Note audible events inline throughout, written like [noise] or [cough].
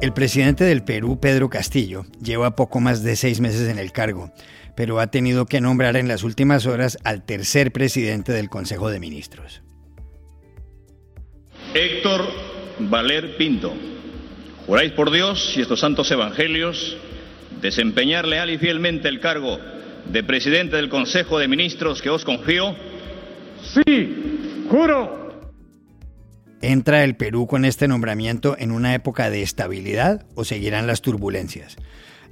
El presidente del Perú, Pedro Castillo, lleva poco más de seis meses en el cargo, pero ha tenido que nombrar en las últimas horas al tercer presidente del Consejo de Ministros. Héctor Valer Pinto, juráis por Dios y estos santos evangelios desempeñar leal y fielmente el cargo de presidente del Consejo de Ministros que os confío. Sí, juro. ¿Entra el Perú con este nombramiento en una época de estabilidad o seguirán las turbulencias?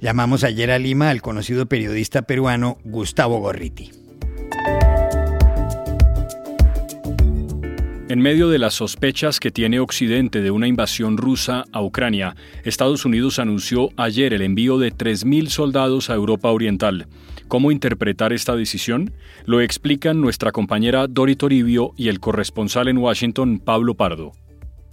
Llamamos ayer a Lima al conocido periodista peruano Gustavo Gorriti. En medio de las sospechas que tiene Occidente de una invasión rusa a Ucrania, Estados Unidos anunció ayer el envío de 3.000 soldados a Europa Oriental. ¿Cómo interpretar esta decisión? Lo explican nuestra compañera Dori Toribio y el corresponsal en Washington, Pablo Pardo.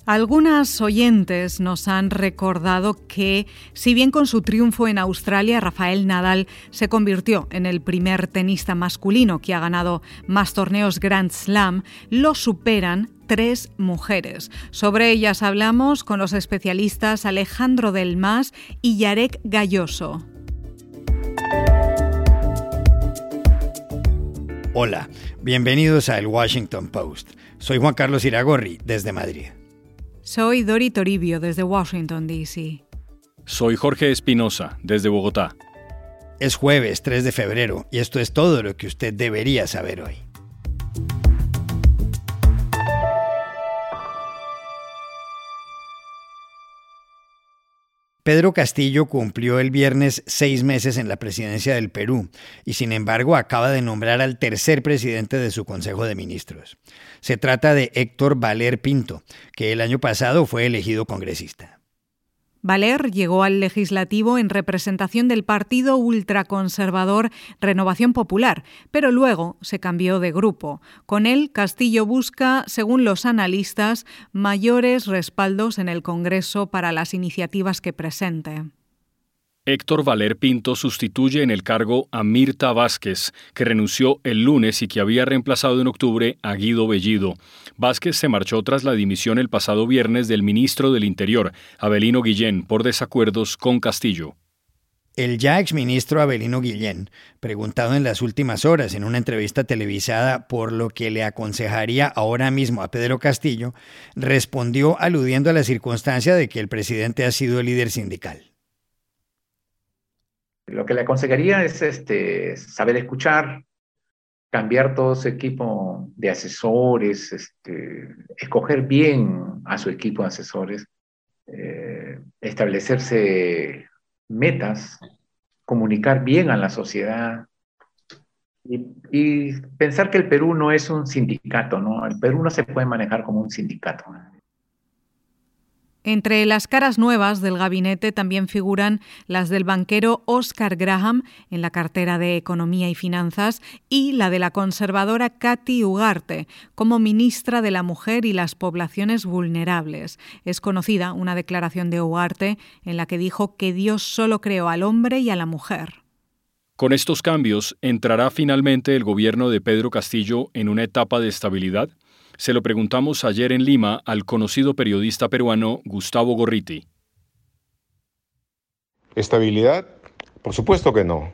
Algunas oyentes nos han recordado que, si bien con su triunfo en Australia, Rafael Nadal se convirtió en el primer tenista masculino que ha ganado más torneos Grand Slam, lo superan tres mujeres. Sobre ellas hablamos con los especialistas Alejandro Del Mas y Yarek Galloso. Hola, bienvenidos a El Washington Post. Soy Juan Carlos Iragorri, desde Madrid. Soy Dori Toribio, desde Washington, D.C. Soy Jorge Espinosa, desde Bogotá. Es jueves 3 de febrero y esto es todo lo que usted debería saber hoy. Pedro Castillo cumplió el viernes seis meses en la presidencia del Perú y sin embargo acaba de nombrar al tercer presidente de su Consejo de Ministros. Se trata de Héctor Valer Pinto, que el año pasado fue elegido congresista. Valer llegó al legislativo en representación del partido ultraconservador Renovación Popular, pero luego se cambió de grupo. Con él, Castillo busca, según los analistas, mayores respaldos en el Congreso para las iniciativas que presente. Héctor Valer Pinto sustituye en el cargo a Mirta Vázquez, que renunció el lunes y que había reemplazado en octubre a Guido Bellido. Vázquez se marchó tras la dimisión el pasado viernes del ministro del Interior, Abelino Guillén, por desacuerdos con Castillo. El ya exministro Abelino Guillén, preguntado en las últimas horas en una entrevista televisada por lo que le aconsejaría ahora mismo a Pedro Castillo, respondió aludiendo a la circunstancia de que el presidente ha sido el líder sindical. Lo que le aconsejaría es este, saber escuchar, cambiar todo su equipo de asesores, este, escoger bien a su equipo de asesores, eh, establecerse metas, comunicar bien a la sociedad y, y, pensar que el Perú no es un sindicato, ¿no? El Perú no se puede manejar como un sindicato. Entre las caras nuevas del gabinete también figuran las del banquero Oscar Graham en la cartera de Economía y Finanzas y la de la conservadora Katy Ugarte como ministra de la Mujer y las Poblaciones Vulnerables. Es conocida una declaración de Ugarte en la que dijo que Dios solo creó al hombre y a la mujer. Con estos cambios, ¿entrará finalmente el gobierno de Pedro Castillo en una etapa de estabilidad? Se lo preguntamos ayer en Lima al conocido periodista peruano Gustavo Gorriti. ¿Estabilidad? Por supuesto que no.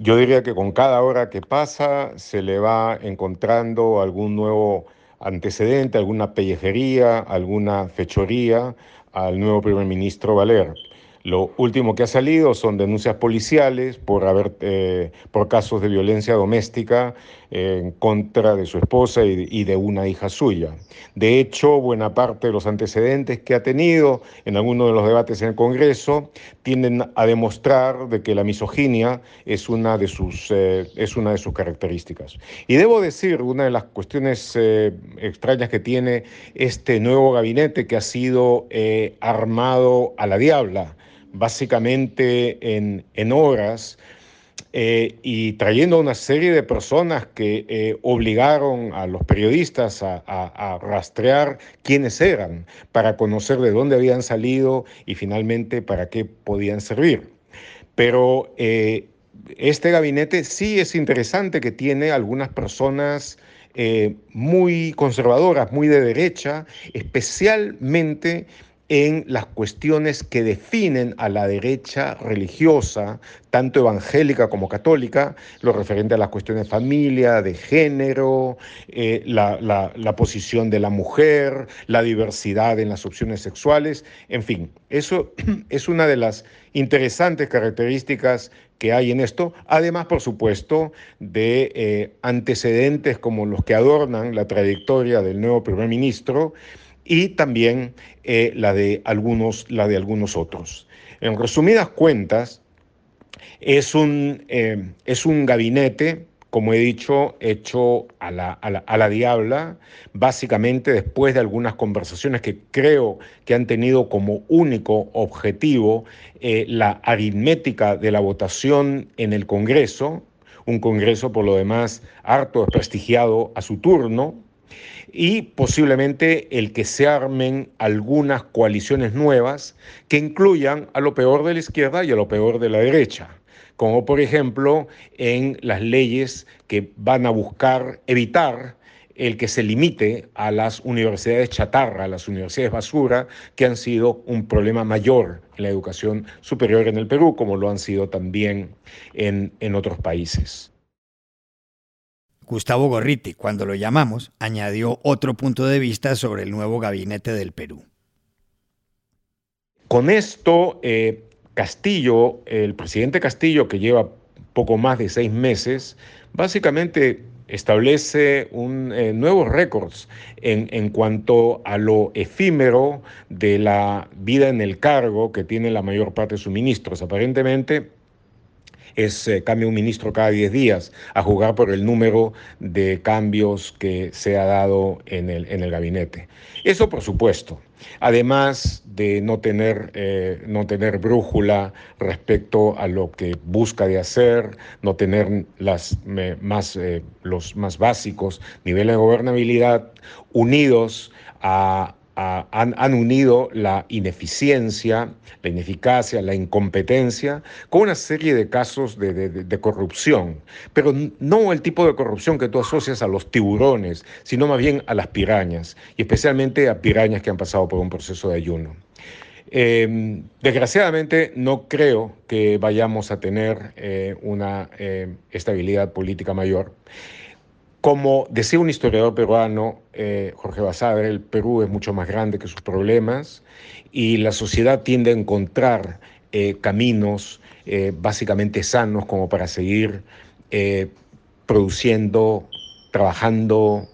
Yo diría que con cada hora que pasa se le va encontrando algún nuevo antecedente, alguna pellejería, alguna fechoría al nuevo primer ministro Valer. Lo último que ha salido son denuncias policiales por, haber, eh, por casos de violencia doméstica en contra de su esposa y, de una hija suya. De hecho, buena parte de los antecedentes que ha tenido en algunos de los debates en el Congreso tienden a demostrar de que la misoginia es una de sus, eh, es una de sus características. Y debo decir, una de las cuestiones eh, extrañas que tiene este nuevo gabinete que ha sido armado a la diabla, básicamente en, en horas eh, y trayendo una serie de personas que eh, obligaron a los periodistas a, rastrear quiénes eran para conocer de dónde habían salido y finalmente para qué podían servir. Pero eh, este gabinete sí es interesante que tiene algunas personas muy conservadoras, muy de derecha, especialmente en las cuestiones que definen a la derecha religiosa, tanto evangélica como católica, lo referente a las cuestiones de familia, de género, eh, la, la posición de la mujer, la diversidad en las opciones sexuales, en fin, eso [clears throat] es una de las interesantes características que hay en esto, además, por supuesto, de eh, antecedentes como los que adornan la trayectoria del nuevo primer ministro y también eh, la, de algunos, la de algunos otros. En resumidas cuentas, es un, eh, es un gabinete como he dicho, hecho a la, a, la, diabla, básicamente después de algunas conversaciones que creo que han tenido como único objetivo eh, la aritmética de la votación en el Congreso, un Congreso por lo demás harto desprestigiado a su turno, y posiblemente el que se armen algunas coaliciones nuevas que incluyan a lo peor de la izquierda y a lo peor de la derecha como por ejemplo en las leyes que van a buscar evitar el que se limite a las universidades chatarra, a las universidades basura, que han sido un problema mayor en la educación superior en el Perú, como lo han sido también en, en otros países. Gustavo Gorriti, cuando lo llamamos, añadió otro punto de vista sobre el nuevo gabinete del Perú. Con esto, eh, Castillo, el presidente Castillo, que lleva poco más de seis meses, básicamente establece un, eh, nuevos récords en, en, cuanto a lo efímero de la vida en el cargo que tiene la mayor parte de sus ministros. Aparentemente es eh, un ministro cada diez días a jugar por el número de cambios que se ha dado en el, en el gabinete. Eso por supuesto además de no tener, eh, no tener brújula respecto a lo que busca de hacer, no tener las, más, eh, los más básicos niveles de gobernabilidad unidos a han, unido la ineficiencia, la ineficacia, la incompetencia con una serie de casos de, corrupción, pero no el tipo de corrupción que tú asocias a los tiburones, sino más bien a las pirañas, y especialmente a pirañas que han pasado por un proceso de ayuno. Em, desgraciadamente no creo que vayamos a tener eh, una eh, estabilidad política mayor. Como decía un historiador peruano, eh, Jorge Basadre, el Perú es mucho más grande que sus problemas y la sociedad tiende a encontrar eh, caminos eh, básicamente sanos como para seguir produciendo, trabajando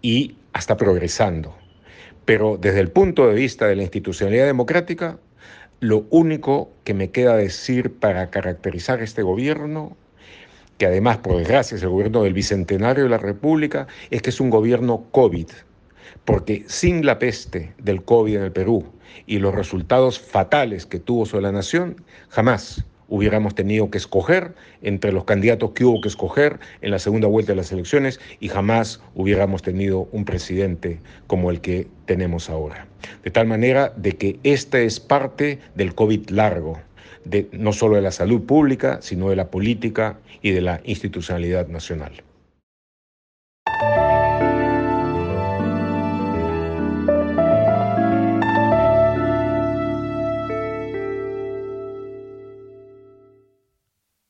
y hasta progresando. Pero desde el punto de vista de la institucionalidad democrática, lo único que me queda decir para caracterizar este gobierno que además, por desgracia, es el gobierno del Bicentenario de la República, es que es un gobierno COVID, porque sin la peste del COVID en el Perú y los resultados fatales que tuvo sobre la nación, jamás hubiéramos tenido que escoger entre los candidatos que hubo que escoger en la segunda vuelta de las elecciones y jamás hubiéramos tenido un presidente como el que tenemos ahora. De tal manera de que esta es parte del COVID largo no solo de la salud pública, sino de la política y de la institucionalidad nacional.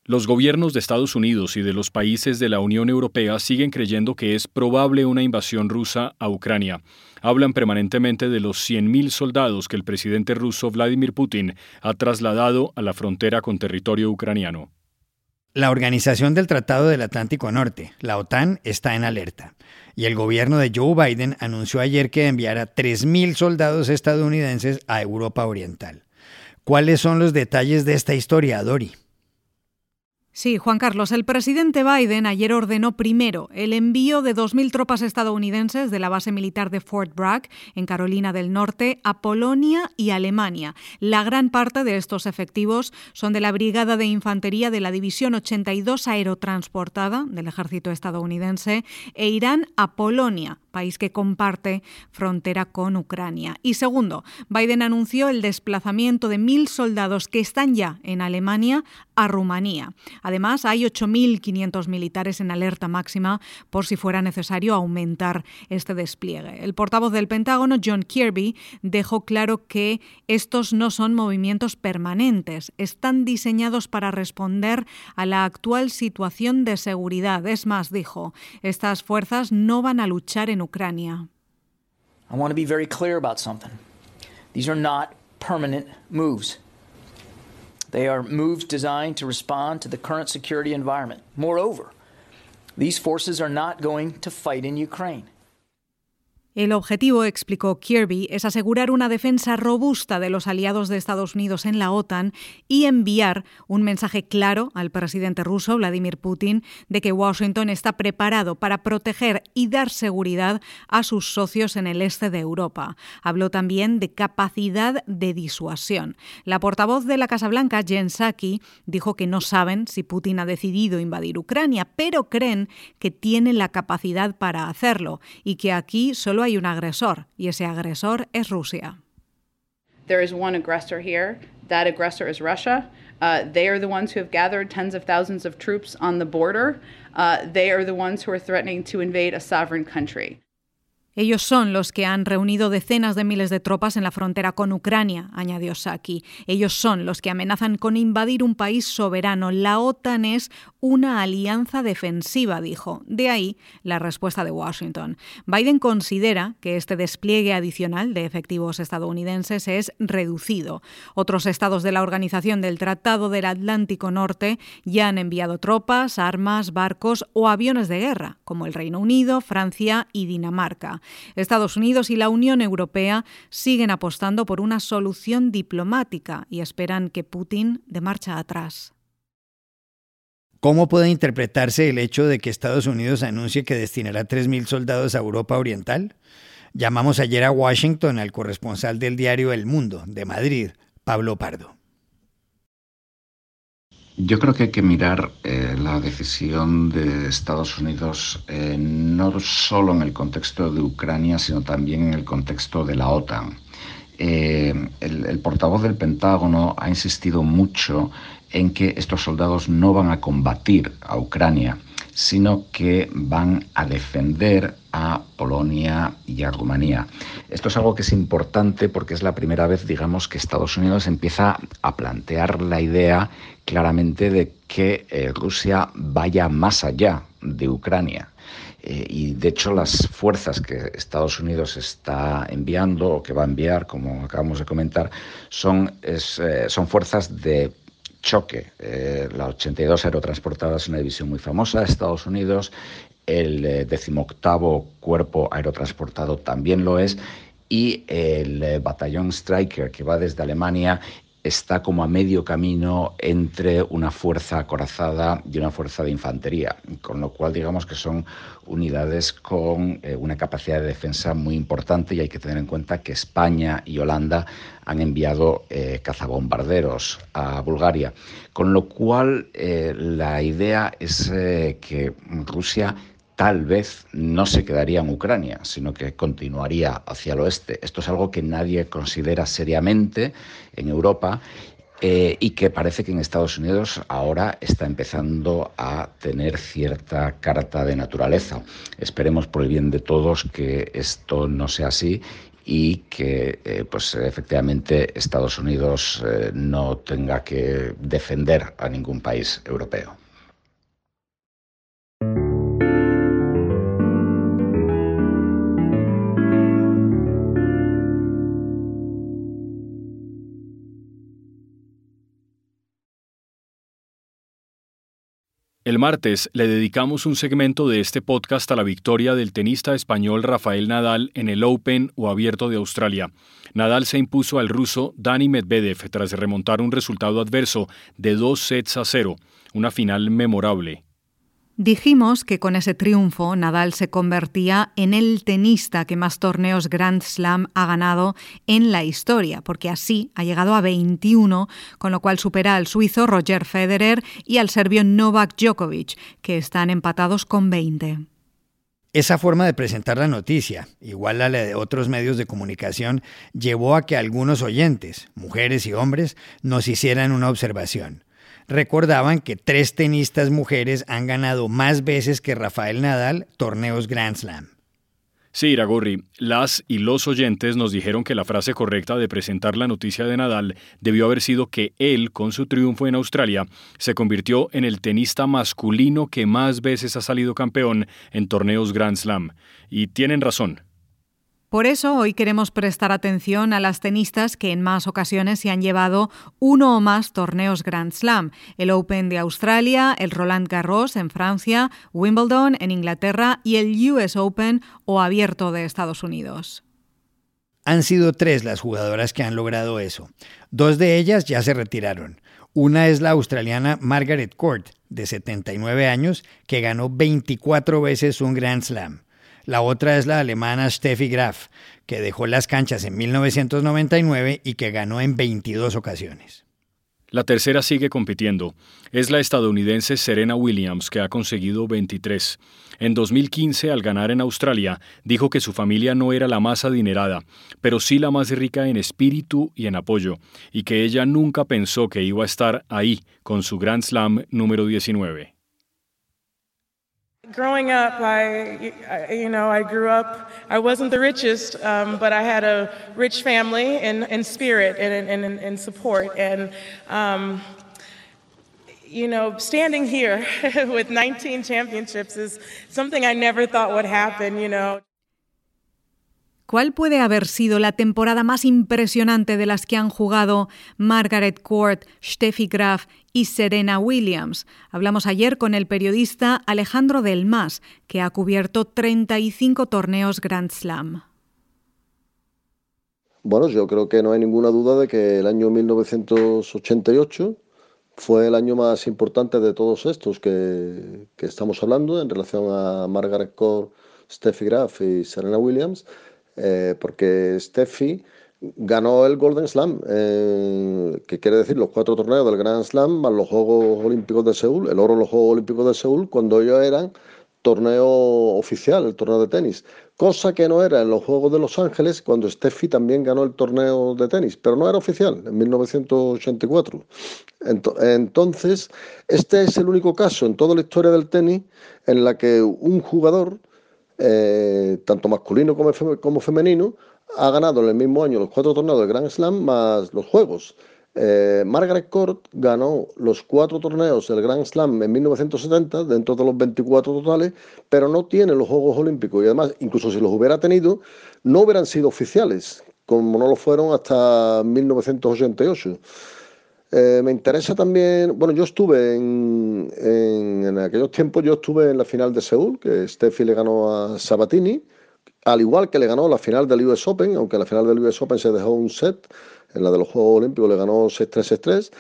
Los gobiernos de Estados Unidos y de los países de la Unión Europea siguen creyendo que es probable una invasión rusa a Ucrania. Hablan permanentemente de los 100.000 soldados que el presidente ruso Vladimir Putin ha trasladado a la frontera con territorio ucraniano. La Organización del Tratado del Atlántico Norte, la OTAN, está en alerta, y el gobierno de Joe Biden anunció ayer que enviará 3.000 soldados estadounidenses a Europa Oriental. ¿Cuáles son los detalles de esta historia, Dori? Sí, Juan Carlos, el presidente Biden ayer ordenó primero el envío de 2.000 tropas estadounidenses de la base militar de Fort Bragg, en Carolina del Norte, a Polonia y Alemania. La gran parte de estos efectivos son de la Brigada de Infantería de la División 82 Aerotransportada del ejército estadounidense e irán a Polonia país que comparte frontera con Ucrania. Y segundo, Biden anunció el desplazamiento de mil soldados que están ya en Alemania a Rumanía. Además, hay 8.500 militares en alerta máxima por si fuera necesario aumentar este despliegue. El portavoz del Pentágono, John Kirby, dejó claro que estos no son movimientos permanentes, están diseñados para responder a la actual situación de seguridad. Es más, dijo, estas fuerzas no van a luchar en Ucrania. I want to be very clear about something. These are not permanent moves. They are moves designed to respond to the current security environment. Moreover, these forces are not going to fight in Ukraine. El objetivo, explicó Kirby, es asegurar una defensa robusta de los aliados de Estados Unidos en la OTAN y enviar un mensaje claro al presidente ruso, Vladimir Putin, de que Washington está preparado para proteger y dar seguridad a sus socios en el este de Europa. Habló también de capacidad de disuasión. La portavoz de la Casa Blanca, Jen Psaki, dijo que no saben si Putin ha decidido invadir Ucrania, pero creen que tiene la capacidad para hacerlo y que aquí solo hay un agresor y ese agresor es Rusia. There is one aggressor here. That aggressor is Russia. Uh, they are the ones who have gathered tens of thousands of troops on the border. Uh, they are the ones who are threatening to invade a sovereign country. Ellos son los que han reunido decenas de miles de tropas en la frontera con Ucrania, añadió Saki. Ellos son los que amenazan con invadir un país soberano. La OTAN es una alianza defensiva, dijo. De ahí la respuesta de Washington. Biden considera que este despliegue adicional de efectivos estadounidenses es reducido. Otros estados de la Organización del Tratado del Atlántico Norte ya han enviado tropas, armas, barcos o aviones de guerra, como el Reino Unido, Francia y Dinamarca. Estados Unidos y la Unión Europea siguen apostando por una solución diplomática y esperan que Putin dé marcha atrás. ¿Cómo puede interpretarse el hecho de que Estados Unidos anuncie que destinará 3.000 soldados a Europa Oriental? Llamamos ayer a Washington al corresponsal del diario El Mundo, de Madrid, Pablo Pardo. Yo creo que hay que mirar eh, la decisión de Estados Unidos eh, no solo en el contexto de Ucrania, sino también en el contexto de la OTAN. Eh, el, el, portavoz del Pentágono ha insistido mucho en que estos soldados no van a combatir a Ucrania, sino que van a defender a Polonia y a Rumanía. Esto es algo que es importante porque es la primera vez, digamos, que Estados Unidos empieza a plantear la idea claramente de que eh, Rusia vaya más allá de Ucrania. Eh, y de hecho las fuerzas que Estados Unidos está enviando o que va a enviar, como acabamos de comentar, son, eh, son fuerzas de choque. La 82 aerotransportada es una división muy famosa de Estados Unidos, el decimoctavo cuerpo aerotransportado también lo es, y el batallón Striker, que va desde Alemania está como a medio camino entre una fuerza acorazada y una fuerza de infantería, con lo cual digamos que son unidades con eh, una capacidad de defensa muy importante y hay que tener en cuenta que España y Holanda han enviado eh, cazabombarderos a Bulgaria, con lo cual eh, la idea es que Rusia tal vez no se quedaría en Ucrania, sino que continuaría hacia el oeste. Esto es algo que nadie considera seriamente en Europa eh, y que parece que en Estados Unidos ahora está empezando a tener cierta carta de naturaleza. Esperemos por el bien de todos que esto no sea así y que eh, pues efectivamente Estados Unidos eh, no tenga que defender a ningún país europeo. El martes le dedicamos un segmento de este podcast a la victoria del tenista español Rafael Nadal en el Open o Abierto de Australia. Nadal se impuso al ruso Dani Medvedev tras remontar un resultado adverso de dos sets a cero, una final memorable. Dijimos que con ese triunfo Nadal se convertía en el tenista que más torneos Grand Slam ha ganado en la historia, porque así ha llegado a 21, con lo cual supera al suizo Roger Federer y al serbio Novak Djokovic, que están empatados con 20. Esa forma de presentar la noticia, igual a la de otros medios de comunicación, llevó a que algunos oyentes, mujeres y hombres, nos hicieran una observación. Recordaban que tres tenistas mujeres han ganado más veces que Rafael Nadal torneos Grand Slam. Sí, Iragorri, las y los oyentes nos dijeron que la frase correcta de presentar la noticia de Nadal debió haber sido que él, con su triunfo en Australia, se convirtió en el tenista masculino que más veces ha salido campeón en torneos Grand Slam. Y tienen razón. Por eso hoy queremos prestar atención a las tenistas que en más ocasiones se han llevado uno o más torneos Grand Slam, el Open de Australia, el Roland Garros en Francia, Wimbledon en Inglaterra y el US Open o Abierto de Estados Unidos. Han sido tres las jugadoras que han logrado eso. Dos de ellas ya se retiraron. Una es la australiana Margaret Court, de 79 años, que ganó 24 veces un Grand Slam. La otra es la alemana Steffi Graf, que dejó las canchas en 1999 y que ganó en 22 ocasiones. La tercera sigue compitiendo. Es la estadounidense Serena Williams, que ha conseguido 23. En 2015, al ganar en Australia, dijo que su familia no era la más adinerada, pero sí la más rica en espíritu y en apoyo, y que ella nunca pensó que iba a estar ahí con su Grand Slam número 19. Growing up, I, you know, I grew up, I wasn't the richest, um, but I had a rich family in, in spirit and in, in, support. And, um, you know, standing here [laughs] with 19 championships is something I never thought would happen, you know. ¿Cuál puede haber sido la temporada más impresionante de las que han jugado Margaret Court, Steffi Graf y Serena Williams? Hablamos ayer con el periodista Alejandro Del Mas, que ha cubierto 35 torneos Grand Slam. Bueno, yo creo que no hay ninguna duda de que el año 1988 fue el año más importante de todos estos que, que estamos hablando en relación a Margaret Court, Steffi Graf y Serena Williams eh, porque Steffi ganó el Golden Slam, eh, que quiere decir los cuatro torneos del Grand Slam más los Juegos Olímpicos de Seúl, el oro de los Juegos Olímpicos de Seúl, cuando ellos eran torneo oficial, el torneo de tenis, cosa que no era en los Juegos de Los Ángeles cuando Steffi también ganó el torneo de tenis, pero no era oficial en 1984. Entonces, este es el único caso en toda la historia del tenis en la que un jugador eh, tanto masculino como, femenino, ha ganado en el mismo año los cuatro torneos del Grand Slam más los Juegos. Eh, Margaret Court ganó los cuatro torneos del Grand Slam en 1970, dentro de los 24 totales, pero no tiene los Juegos Olímpicos y además, incluso si los hubiera tenido, no hubieran sido oficiales, como no lo fueron hasta 1988. Eh, me interesa también, bueno, yo estuve en, en, aquellos tiempos, yo estuve en la final de Seúl, que Steffi le ganó a Sabatini, al igual que le ganó la final del US Open, aunque la final del US Open se dejó un set, en la de los Juegos Olímpicos le ganó 6-3-6-3,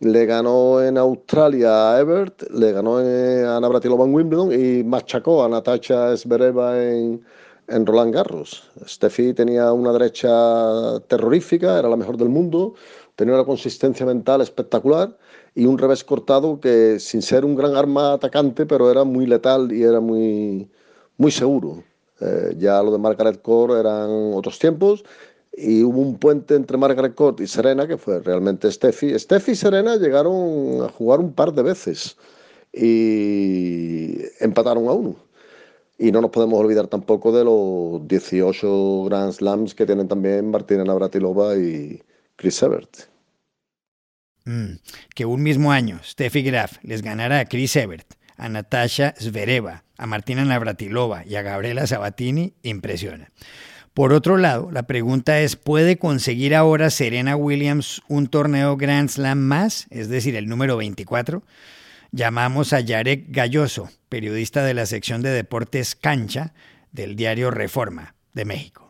le ganó en Australia a Ebert, le ganó a Navratilova en Wimbledon y machacó a Natasha Zvereva en, en Roland Garros. Steffi tenía una derecha terrorífica, era la mejor del mundo, tenía una consistencia mental espectacular y un revés cortado que sin ser un gran arma atacante, pero era muy letal y era muy, muy seguro. Eh, ya lo de Margaret Court eran otros tiempos y hubo un puente entre Margaret Court y Serena que fue realmente Steffi. Steffi y Serena llegaron a jugar un par de veces y empataron a uno. Y no nos podemos olvidar tampoco de los 18 Grand Slams que tienen también Martina Navratilova y Chris Evert. Mm, que un mismo año Steffi Graf les ganara a Chris Evert, a Natasha Zvereva, a Martina Navratilova y a Gabriela Sabatini impresiona. Por otro lado, la pregunta es, ¿puede conseguir ahora Serena Williams un torneo Grand Slam más, es decir, el número 24? Llamamos a Yarek Galloso, periodista de la sección de deportes Cancha del diario Reforma de México.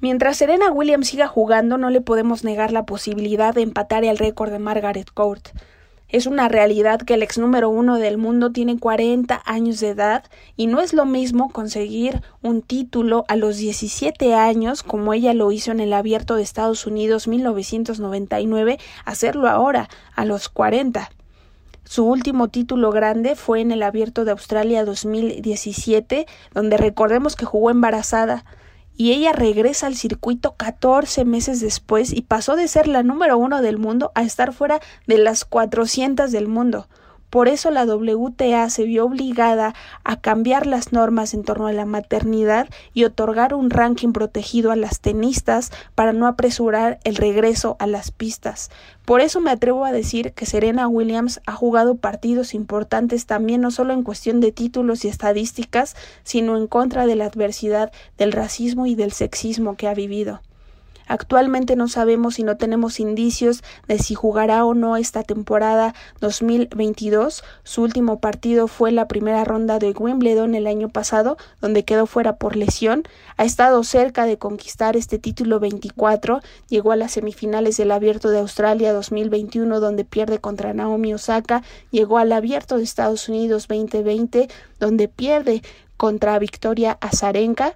Mientras Serena Williams siga jugando, no le podemos negar la posibilidad de empatar el récord de Margaret Court. Es una realidad que el ex número uno del mundo tiene 40 años de edad y no es lo mismo conseguir un título a los 17 años como ella lo hizo en el abierto de Estados Unidos 1999, hacerlo ahora a los 40. Su último título grande fue en el Abierto de Australia 2017, donde recordemos que jugó embarazada y ella regresa al circuito 14 meses después y pasó de ser la número uno del mundo a estar fuera de las 400 del mundo. Por eso la WTA se vio obligada a cambiar las normas en torno a la maternidad y otorgar un ranking protegido a las tenistas para no apresurar el regreso a las pistas. Por eso me atrevo a decir que Serena Williams ha jugado partidos importantes también no solo en cuestión de títulos y estadísticas, sino en contra de la adversidad, del racismo y del sexismo que ha vivido. Actualmente no sabemos y no tenemos indicios de si jugará o no esta temporada 2022. Su último partido fue la primera ronda de Wimbledon el año pasado, donde quedó fuera por lesión. Ha estado cerca de conquistar este título 24. Llegó a las semifinales del Abierto de Australia 2021, donde pierde contra Naomi Osaka. Llegó al Abierto de Estados Unidos 2020, donde pierde contra Victoria Azarenka.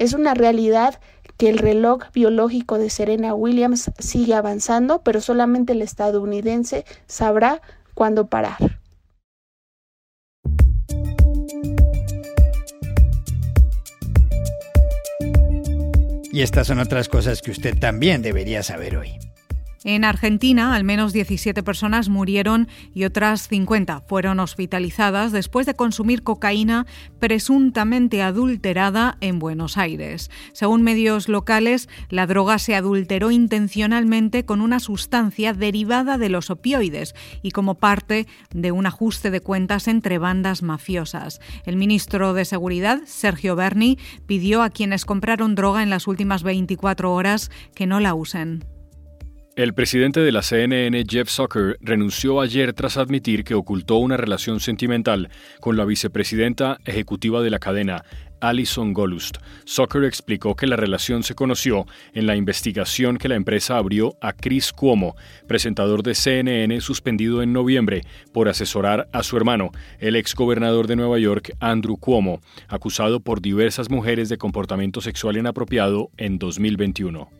Es una realidad que el reloj biológico de Serena Williams sigue avanzando, pero solamente el estadounidense sabrá cuándo parar. Y estas son otras cosas que usted también debería saber hoy. En Argentina, al menos 17 personas murieron y otras 50 fueron hospitalizadas después de consumir cocaína presuntamente adulterada en Buenos Aires. Según medios locales, la droga se adulteró intencionalmente con una sustancia derivada de los opioides y como parte de un ajuste de cuentas entre bandas mafiosas. El ministro de Seguridad, Sergio Berni, pidió a quienes compraron droga en las últimas 24 horas que no la usen. El presidente de la CNN, Jeff Zucker, renunció ayer tras admitir que ocultó una relación sentimental con la vicepresidenta ejecutiva de la cadena, Alison Golust. Zucker explicó que la relación se conoció en la investigación que la empresa abrió a Chris Cuomo, presentador de CNN suspendido en noviembre por asesorar a su hermano, el ex gobernador de Nueva York, Andrew Cuomo, acusado por diversas mujeres de comportamiento sexual inapropiado en 2021.